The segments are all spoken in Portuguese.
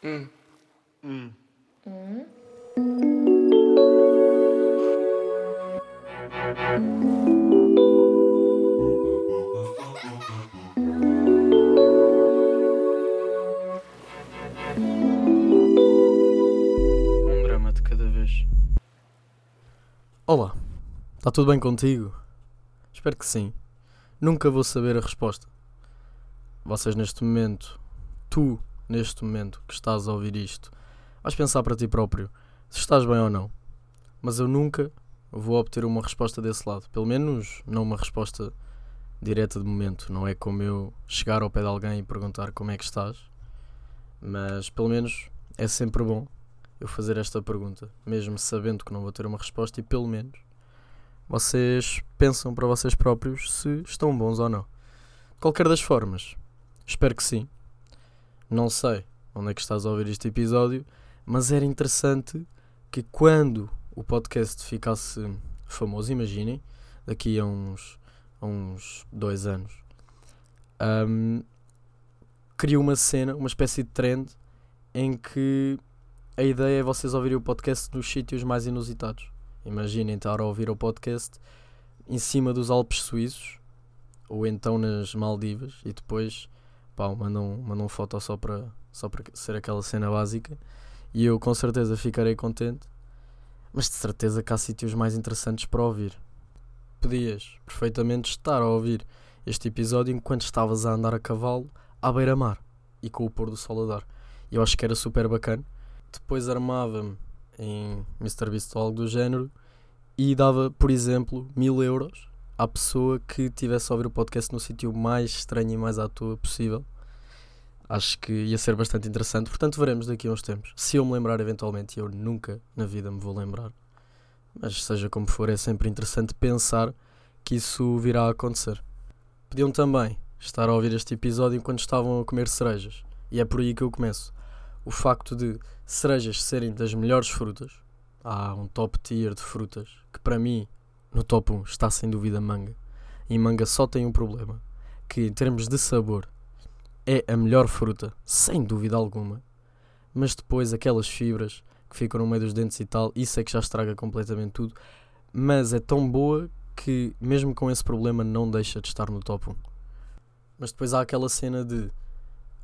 Hum. Hum. Um drama de cada vez. Olá, está tudo bem contigo? Espero que sim. Nunca vou saber a resposta. Vocês neste momento, tu neste momento que estás a ouvir isto, vais pensar para ti próprio se estás bem ou não. Mas eu nunca vou obter uma resposta desse lado. Pelo menos não uma resposta direta de momento. Não é como eu chegar ao pé de alguém e perguntar como é que estás. Mas pelo menos é sempre bom eu fazer esta pergunta, mesmo sabendo que não vou ter uma resposta e pelo menos vocês pensam para vocês próprios se estão bons ou não. De qualquer das formas, espero que sim. Não sei onde é que estás a ouvir este episódio, mas era interessante que quando o podcast ficasse famoso, imaginem, daqui a uns, a uns dois anos, um, criou uma cena, uma espécie de trend em que a ideia é vocês ouvirem o podcast nos sítios mais inusitados. Imaginem estar a ouvir o podcast em cima dos Alpes Suíços ou então nas Maldivas e depois pá, mandam, mandam foto só para, só ser aquela cena básica e eu com certeza ficarei contente, mas de certeza que há sítios mais interessantes para ouvir. Podias perfeitamente estar a ouvir este episódio enquanto estavas a andar a cavalo à beira-mar e com o pôr do sol a dar. Eu acho que era super bacana. Depois armava-me em MrBeast ou algo do género e dava, por exemplo, mil euros à pessoa que tivesse a ouvir o podcast no sítio mais estranho e mais à toa possível. Acho que ia ser bastante interessante, portanto veremos daqui a uns tempos. Se eu me lembrar eventualmente, eu nunca na vida me vou lembrar, mas seja como for, é sempre interessante pensar que isso virá a acontecer. Podiam também estar a ouvir este episódio enquanto estavam a comer cerejas, e é por aí que eu começo. O facto de cerejas serem das melhores frutas, há um top tier de frutas que para mim no top 1 está sem dúvida manga. E manga só tem um problema, que em termos de sabor é a melhor fruta, sem dúvida alguma. Mas depois aquelas fibras que ficam no meio dos dentes e tal, isso é que já estraga completamente tudo. Mas é tão boa que mesmo com esse problema não deixa de estar no top 1. Mas depois há aquela cena de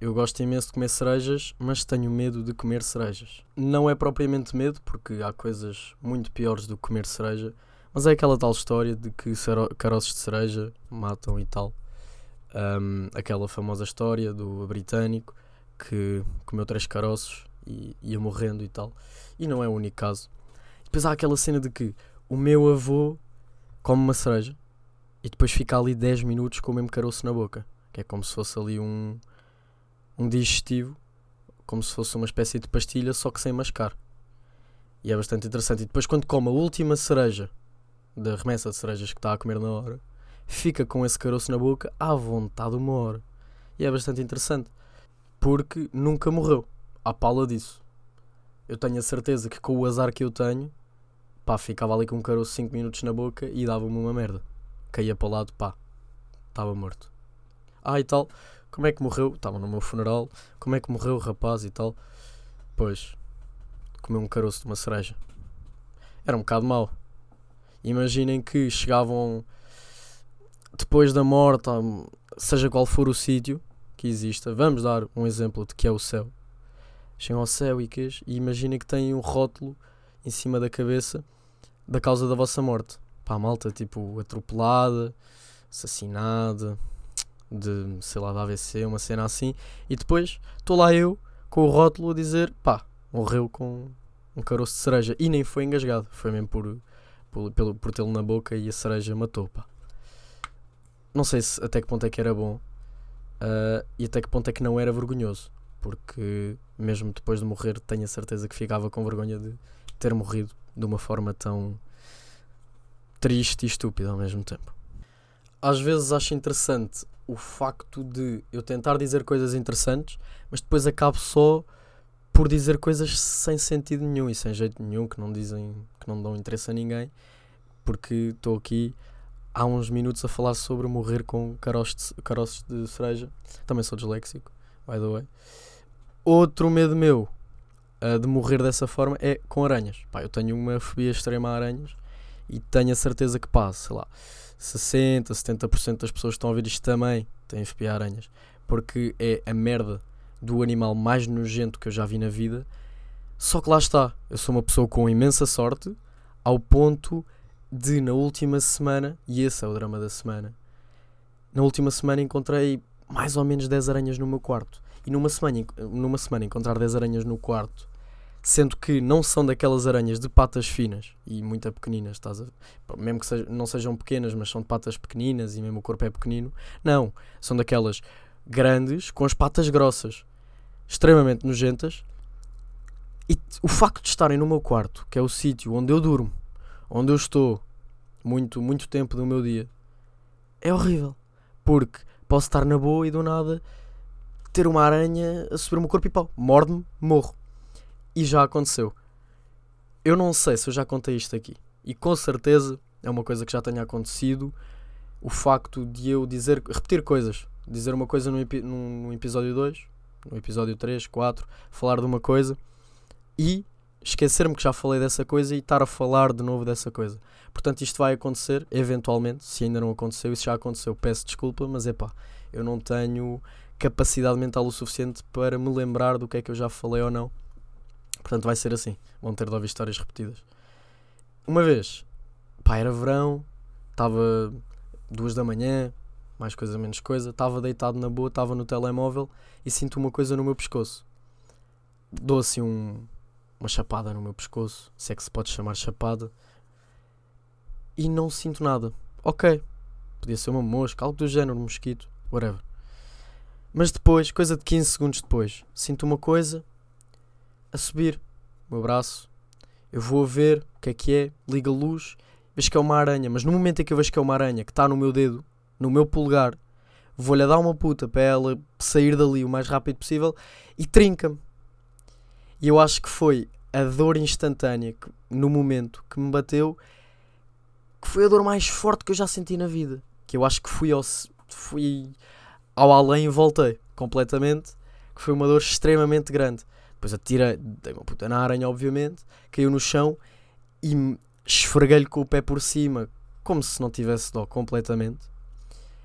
eu gosto imenso de comer cerejas, mas tenho medo de comer cerejas. Não é propriamente medo, porque há coisas muito piores do que comer cereja, mas é aquela tal história de que caroços de cereja matam e tal. Um, aquela famosa história do britânico que comeu três caroços e ia morrendo e tal. E não é o único caso. Depois há aquela cena de que o meu avô come uma cereja e depois fica ali 10 minutos com o mesmo caroço na boca. Que é como se fosse ali um, um digestivo, como se fosse uma espécie de pastilha, só que sem mascar. E é bastante interessante. E depois, quando come a última cereja da remessa de cerejas que está a comer na hora, fica com esse caroço na boca à vontade uma hora. E é bastante interessante, porque nunca morreu. À pala disso. Eu tenho a certeza que com o azar que eu tenho, pá, ficava ali com um caroço 5 minutos na boca e dava-me uma merda. Caía para o lado, pá, estava morto. Ah, e tal, como é que morreu? Estava no meu funeral, como é que morreu o rapaz e tal? Pois, comeu um caroço de uma cereja. Era um bocado mau. Imaginem que chegavam depois da morte, seja qual for o sítio que exista, vamos dar um exemplo de que é o céu. Chegam ao céu e queijo e imaginem que têm um rótulo em cima da cabeça da causa da vossa morte. Pá, malta, tipo, atropelada, assassinada, de, sei lá, da AVC, uma cena assim. E depois estou lá eu com o rótulo a dizer, pá, morreu com um caroço de cereja. E nem foi engasgado, foi mesmo por, por, por, por tê-lo na boca e a cereja matou, pá. Não sei se até que ponto é que era bom uh, e até que ponto é que não era vergonhoso. Porque mesmo depois de morrer tenho a certeza que ficava com vergonha de ter morrido de uma forma tão triste e estúpida ao mesmo tempo. Às vezes acho interessante o facto de eu tentar dizer coisas interessantes, mas depois acabo só por dizer coisas sem sentido nenhum e sem jeito nenhum, que não dizem, que não dão interesse a ninguém, porque estou aqui há uns minutos a falar sobre morrer com caroços de, de cereja. Também sou disléxico, by the way. Outro medo meu uh, de morrer dessa forma é com aranhas. Pá, eu tenho uma fobia extrema a aranhas e tenho a certeza que passa, sei lá, 60, 70% das pessoas que estão a ouvir isto também têm fobia a aranhas. Porque é a merda do animal mais nojento que eu já vi na vida. Só que lá está, eu sou uma pessoa com imensa sorte, ao ponto de na última semana, e esse é o drama da semana, na última semana encontrei mais ou menos 10 aranhas no meu quarto. E numa semana, numa semana encontrar 10 aranhas no quarto, sendo que não são daquelas aranhas de patas finas e muito pequeninas, estás a... mesmo que sejam, não sejam pequenas, mas são de patas pequeninas e mesmo o corpo é pequenino, não, são daquelas grandes com as patas grossas, extremamente nojentas. O facto de estarem no meu quarto, que é o sítio onde eu durmo, onde eu estou muito, muito tempo do meu dia, é horrível. Porque posso estar na boa e do nada ter uma aranha a subir o meu corpo e pau, morde-me, morro. E já aconteceu. Eu não sei se eu já contei isto aqui. E com certeza é uma coisa que já tenha acontecido. O facto de eu dizer, repetir coisas. Dizer uma coisa no, no episódio 2, no episódio 3, 4, falar de uma coisa e esquecer-me que já falei dessa coisa e estar a falar de novo dessa coisa. Portanto, isto vai acontecer, eventualmente, se ainda não aconteceu, se já aconteceu, peço desculpa, mas é pá, eu não tenho capacidade mental o suficiente para me lembrar do que é que eu já falei ou não. Portanto, vai ser assim. Vão ter de ouvir histórias repetidas. Uma vez, pá, era verão, estava duas da manhã, mais coisa menos coisa, estava deitado na boa, estava no telemóvel e sinto uma coisa no meu pescoço. Dou assim um, uma chapada no meu pescoço, se é que se pode chamar chapada, e não sinto nada. Ok, podia ser uma mosca, algo do género, um mosquito, whatever. Mas depois, coisa de 15 segundos depois, sinto uma coisa a subir o meu braço. Eu vou a ver o que é que é, ligo a luz, vejo que é uma aranha, mas no momento em que eu vejo que é uma aranha que está no meu dedo, no meu polegar, vou-lhe dar uma puta para ela sair dali o mais rápido possível e trinca-me. E eu acho que foi a dor instantânea que, no momento que me bateu que foi a dor mais forte que eu já senti na vida. Que eu acho que fui ao, fui ao além e voltei completamente. Que foi uma dor extremamente grande. Depois atirei, dei uma puta na aranha, obviamente, caiu no chão e esfreguei-lhe com o pé por cima, como se não tivesse dó completamente.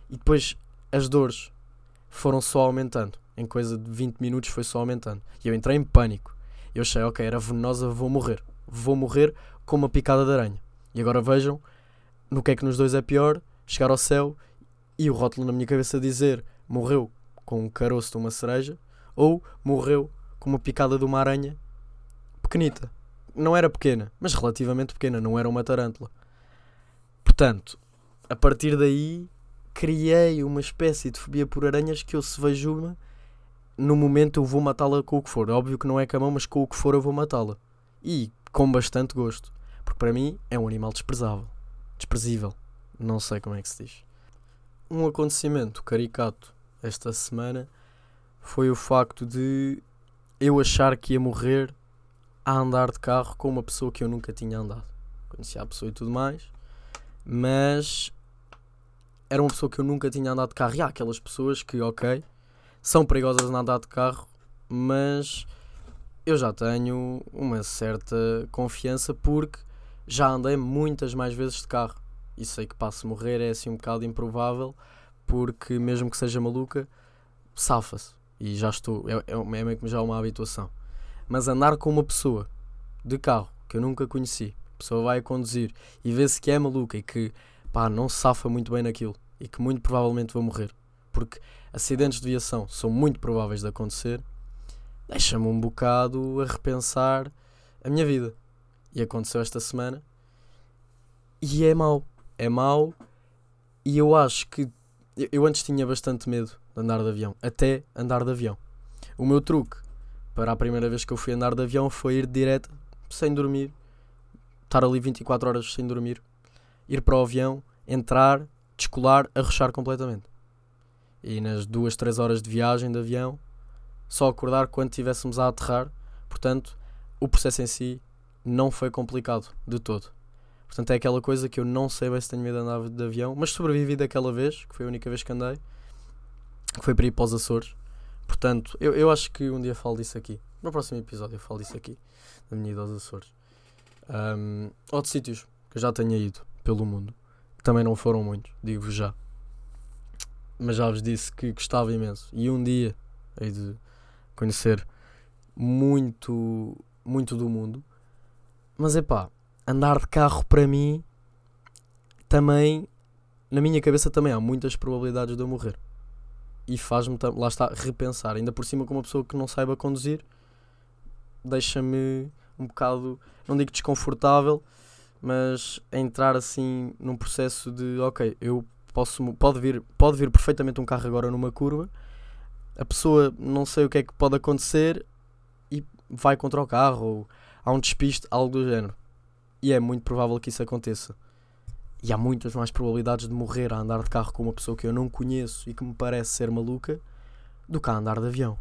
E depois as dores foram só aumentando. Em coisa de 20 minutos foi só aumentando. E eu entrei em pânico. Eu achei, ok, era venenosa, vou morrer. Vou morrer com uma picada de aranha. E agora vejam no que é que nos dois é pior, chegar ao céu e o rótulo na minha cabeça dizer morreu com um caroço de uma cereja ou morreu com uma picada de uma aranha pequenita. Não era pequena, mas relativamente pequena, não era uma tarântula. Portanto, a partir daí criei uma espécie de fobia por aranhas que eu se vejo uma, no momento eu vou matá-la com o que for. Óbvio que não é com a mão, mas com o que for eu vou matá-la. E com bastante gosto. Porque para mim é um animal desprezável desprezível. Não sei como é que se diz. Um acontecimento caricato esta semana foi o facto de eu achar que ia morrer a andar de carro com uma pessoa que eu nunca tinha andado. Conhecia a pessoa e tudo mais, mas era uma pessoa que eu nunca tinha andado de carro. E há aquelas pessoas que, ok, são perigosas na andar de carro, mas eu já tenho uma certa confiança porque já andei muitas mais vezes de carro. E sei que passo morrer é assim um bocado improvável porque mesmo que seja maluca safa-se. E já estou é, é, é meio que já uma habituação. Mas andar com uma pessoa de carro que eu nunca conheci a pessoa vai a conduzir e vê-se que é maluca e que pá, não safa muito bem naquilo e que muito provavelmente vou morrer porque acidentes de viação são muito prováveis de acontecer deixa-me um bocado a repensar a minha vida e aconteceu esta semana. E é mau. É mau. E eu acho que. Eu antes tinha bastante medo de andar de avião. Até andar de avião. O meu truque para a primeira vez que eu fui andar de avião foi ir direto, sem dormir. Estar ali 24 horas sem dormir. Ir para o avião, entrar, descolar, arrochar completamente. E nas duas, três horas de viagem de avião, só acordar quando estivéssemos a aterrar. Portanto, o processo em si não foi complicado de todo. Portanto, é aquela coisa que eu não sei bem se tenho medo de andar de avião, mas sobrevivi daquela vez, que foi a única vez que andei, que foi para ir para os Açores, Portanto, eu, eu acho que um dia falo disso aqui. No próximo episódio eu falo disso aqui, da minha ida aos Açores. Um, outros sítios que eu já tenha ido pelo mundo, que também não foram muitos, digo-vos já. Mas já vos disse que gostava imenso. E um dia hei de conhecer muito, muito do mundo. Mas é pá, andar de carro para mim também, na minha cabeça também há muitas probabilidades de eu morrer. E faz-me, lá está, repensar. Ainda por cima com uma pessoa que não saiba conduzir, deixa-me um bocado, não digo desconfortável, mas entrar assim num processo de, ok, eu posso, pode vir, pode vir perfeitamente um carro agora numa curva, a pessoa não sei o que é que pode acontecer e vai contra o carro, ou há um despiste, algo do género. E é muito provável que isso aconteça. E há muitas mais probabilidades de morrer a andar de carro com uma pessoa que eu não conheço e que me parece ser maluca do que a andar de avião.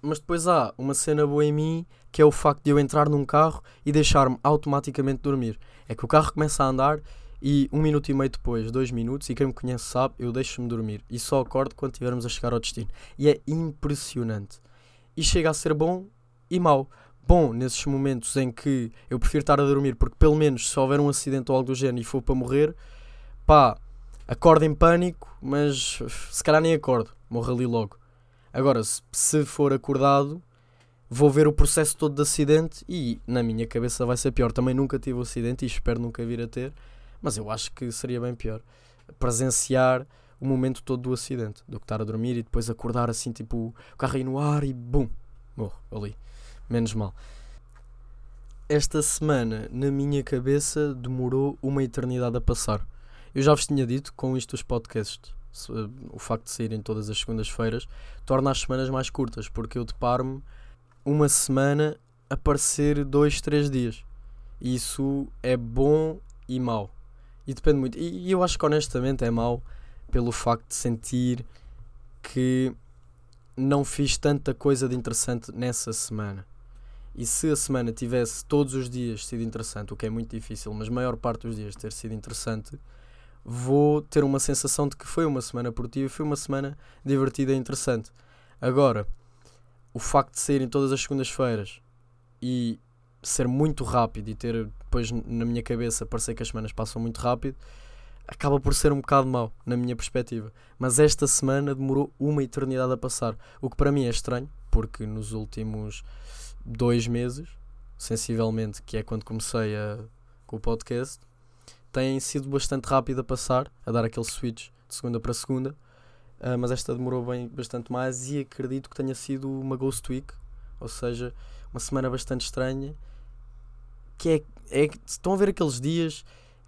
Mas depois há uma cena boa em mim que é o facto de eu entrar num carro e deixar-me automaticamente dormir. É que o carro começa a andar e um minuto e meio depois, dois minutos, e quem me conhece sabe, eu deixo-me dormir e só acordo quando estivermos a chegar ao destino. E é impressionante. E chega a ser bom e mau. Bom, nesses momentos em que eu prefiro estar a dormir, porque pelo menos se houver um acidente ou algo do género e for para morrer, pá, acordo em pânico, mas se calhar nem acordo, morro ali logo. Agora, se, for acordado, vou ver o processo todo de acidente e na minha cabeça vai ser pior. Também nunca tive o acidente e espero nunca vir a ter, mas eu acho que seria bem pior presenciar o momento todo do acidente do que estar a dormir e depois acordar assim, tipo, o carro aí no ar e bum, morro ali. Menos mal. Esta semana, na minha cabeça, demorou uma eternidade a passar. Eu já vos tinha dito com isto os podcasts o facto de saírem todas as segundas-feiras, torna as semanas mais curtas, porque eu deparo-me uma semana a parecer dois, três dias. E isso é bom e mau. E depende muito. E, e eu acho que honestamente é mau pelo facto de sentir que não fiz tanta coisa de interessante nessa semana. E se a semana tivesse todos os dias sido interessante, o que é muito difícil, mas maior parte dos dias ter sido interessante, vou ter uma sensação de que foi uma semana produtiva, foi uma semana divertida e interessante. Agora, o facto de saírem todas as segundas-feiras e ser muito rápido e ter depois na minha cabeça parecer que as semanas passam muito rápido, acaba por ser um bocado mau, na minha perspectiva. Mas esta semana demorou uma eternidade a passar, o que para mim é estranho, porque nos últimos dois meses, sensivelmente, que é quando comecei a, com o podcast, tem sido bastante rápido a passar, a dar aquele switch de segunda para segunda, uh, mas esta demorou bem, bastante mais e acredito que tenha sido uma Ghost Week, ou seja, uma semana bastante estranha. Que é, é estão a ver aqueles dias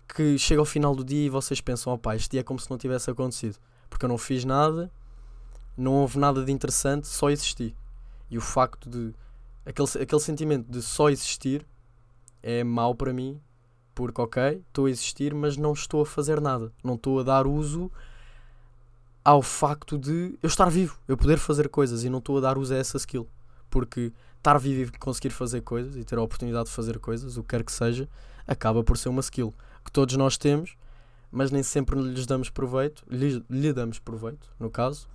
que chega ao final do dia e vocês pensam, opá, este dia é como se não tivesse acontecido, porque eu não fiz nada, não houve nada de interessante, só existi. E o facto de aquele, aquele sentimento de só existir é mau para mim porque, ok, estou a existir, mas não estou a fazer nada. Não estou a dar uso ao facto de eu estar vivo, eu poder fazer coisas e não estou a dar uso a essa skill. Porque estar vivo e conseguir fazer coisas e ter a oportunidade de fazer coisas, o que quer que seja, acaba por ser uma skill que todos nós temos, mas nem sempre lhes damos proveito, lhe, lhe damos proveito, no caso,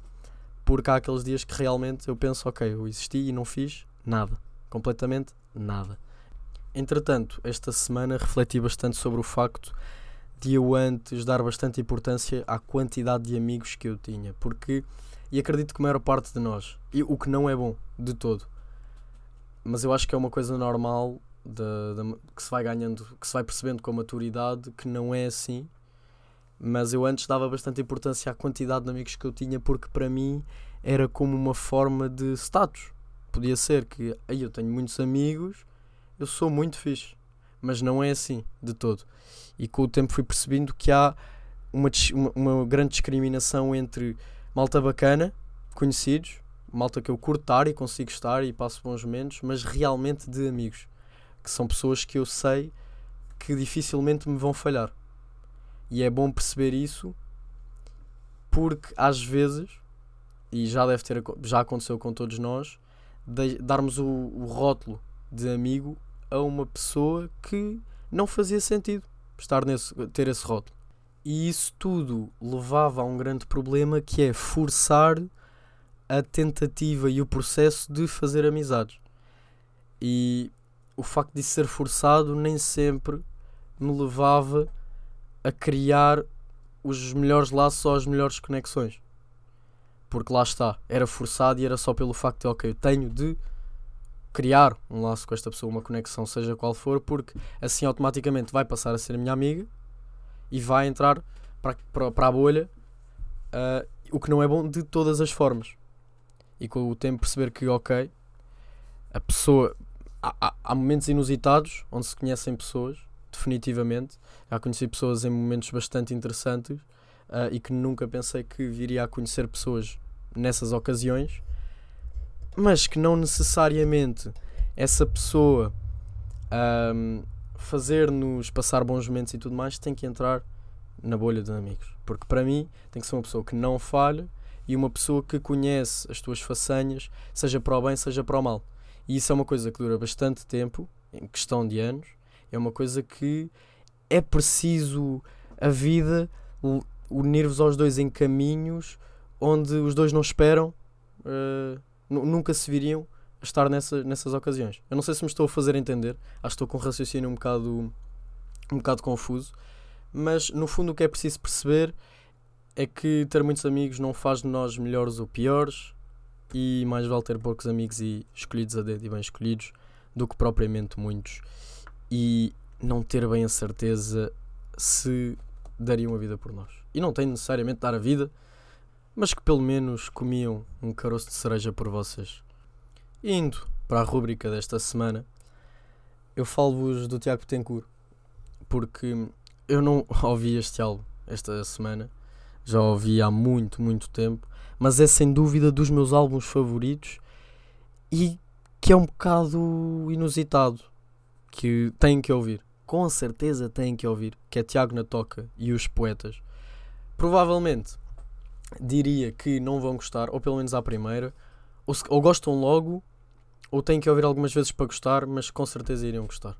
porque há aqueles dias que realmente eu penso, ok, eu existi e não fiz nada, completamente nada. Entretanto, esta semana refleti bastante sobre o facto de eu antes dar bastante importância à quantidade de amigos que eu tinha, porque e acredito que a maior parte de nós, e o que não é bom de todo, mas eu acho que é uma coisa normal de, de, que se vai ganhando, que se vai percebendo com a maturidade que não é assim. Mas eu antes dava bastante importância à quantidade de amigos que eu tinha, porque para mim era como uma forma de status. Podia ser que aí eu tenho muitos amigos eu sou muito fixe. Mas não é assim, de todo. E com o tempo fui percebendo que há uma, uma, uma grande discriminação entre malta bacana, conhecidos, malta que eu curto estar e consigo estar e passo bons momentos, mas realmente de amigos. Que são pessoas que eu sei que dificilmente me vão falhar. E é bom perceber isso porque às vezes, e já deve ter já aconteceu com todos nós, de, darmos o, o rótulo de amigo a uma pessoa que não fazia sentido estar nesse, ter esse rótulo. E isso tudo levava a um grande problema que é forçar a tentativa e o processo de fazer amizades. E o facto de ser forçado nem sempre me levava a criar os melhores laços ou as melhores conexões. Porque lá está, era forçado e era só pelo facto de, ok, eu tenho de criar um laço com esta pessoa, uma conexão, seja qual for, porque assim automaticamente vai passar a ser a minha amiga e vai entrar para, para, para a bolha, uh, o que não é bom de todas as formas. E com o tempo perceber que, ok, a pessoa. Há, há, há momentos inusitados onde se conhecem pessoas, definitivamente. Já conheci pessoas em momentos bastante interessantes uh, e que nunca pensei que viria a conhecer pessoas nessas ocasiões, mas que não necessariamente essa pessoa um, fazer-nos passar bons momentos e tudo mais tem que entrar na bolha de amigos. Porque para mim tem que ser uma pessoa que não falha e uma pessoa que conhece as tuas façanhas, seja para o bem, seja para o mal. E isso é uma coisa que dura bastante tempo, em questão de anos, é uma coisa que é preciso a vida unir-vos aos dois em caminhos onde os dois não esperam, uh, nunca se viriam estar nessa, nessas ocasiões. Eu não sei se me estou a fazer entender, acho que estou com um raciocínio um bocado, um bocado confuso, mas no fundo o que é preciso perceber é que ter muitos amigos não faz de nós melhores ou piores e mais vale ter poucos amigos e escolhidos a dedo e bem escolhidos do que propriamente muitos e não ter bem a certeza se dariam a vida por nós. E não tem necessariamente dar a vida, mas que pelo menos comiam um caroço de cereja por vocês. Indo para a rúbrica desta semana, eu falo-vos do Tiago Betancourt, porque eu não ouvi este álbum esta semana, já ouvi há muito, muito tempo, mas é sem dúvida dos meus álbuns favoritos e que é um bocado inusitado, que têm que ouvir. Com certeza têm que ouvir, que é Tiago na Toca e os Poetas. Provavelmente diria que não vão gostar, ou pelo menos à primeira, ou, se, ou gostam logo, ou têm que ouvir algumas vezes para gostar, mas com certeza iriam gostar.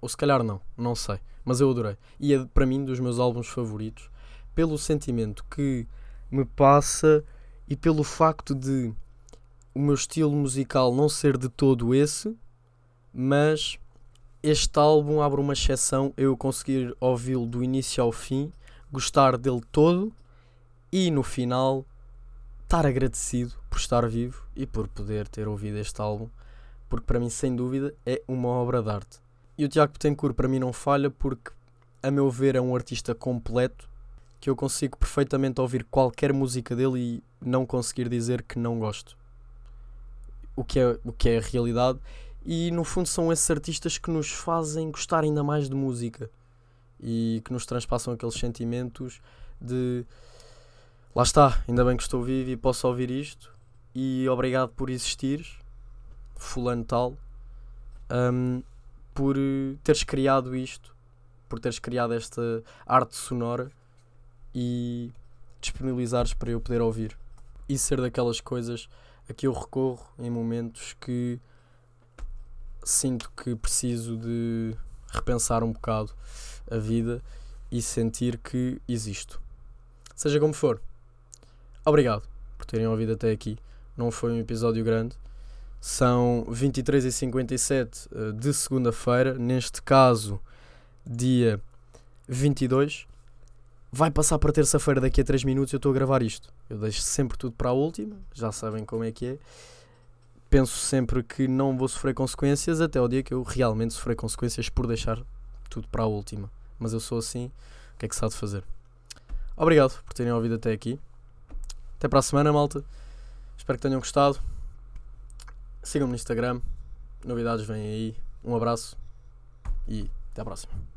Ou se calhar não, não sei. Mas eu adorei. E é para mim dos meus álbuns favoritos, pelo sentimento que me passa e pelo facto de o meu estilo musical não ser de todo esse, mas este álbum abre uma exceção, eu conseguir ouvi-lo do início ao fim, gostar dele todo e no final estar agradecido por estar vivo e por poder ter ouvido este álbum, porque para mim, sem dúvida, é uma obra de arte. E o Tiago Betancourt para mim não falha porque, a meu ver, é um artista completo que eu consigo perfeitamente ouvir qualquer música dele e não conseguir dizer que não gosto. O que é, o que é a realidade. E no fundo são esses artistas que nos fazem gostar ainda mais de música e que nos transpassam aqueles sentimentos de lá está, ainda bem que estou vivo e posso ouvir isto e obrigado por existires, fulano tal, um, por teres criado isto, por teres criado esta arte sonora e disponibilizares para eu poder ouvir. E ser daquelas coisas a que eu recorro em momentos que sinto que preciso de repensar um bocado a vida e sentir que existo. Seja como for, obrigado por terem ouvido até aqui. Não foi um episódio grande. São 23 e 57 eh, de segunda-feira, neste caso, dia 22. Vai passar para terça-feira daqui a 3 minutos. Eu estou a gravar isto. Eu deixo sempre tudo para a última, já sabem como é que é. Penso sempre que não vou sofrer consequências até o dia que eu realmente sofrer consequências por deixar tudo para a última. Mas eu sou assim, o que é que se há de fazer? Obrigado por terem ouvido até aqui. Até para a semana, malta. Espero que tenham gostado. Sigam-me no Instagram. Novidades vêm aí. Um abraço e até à próxima.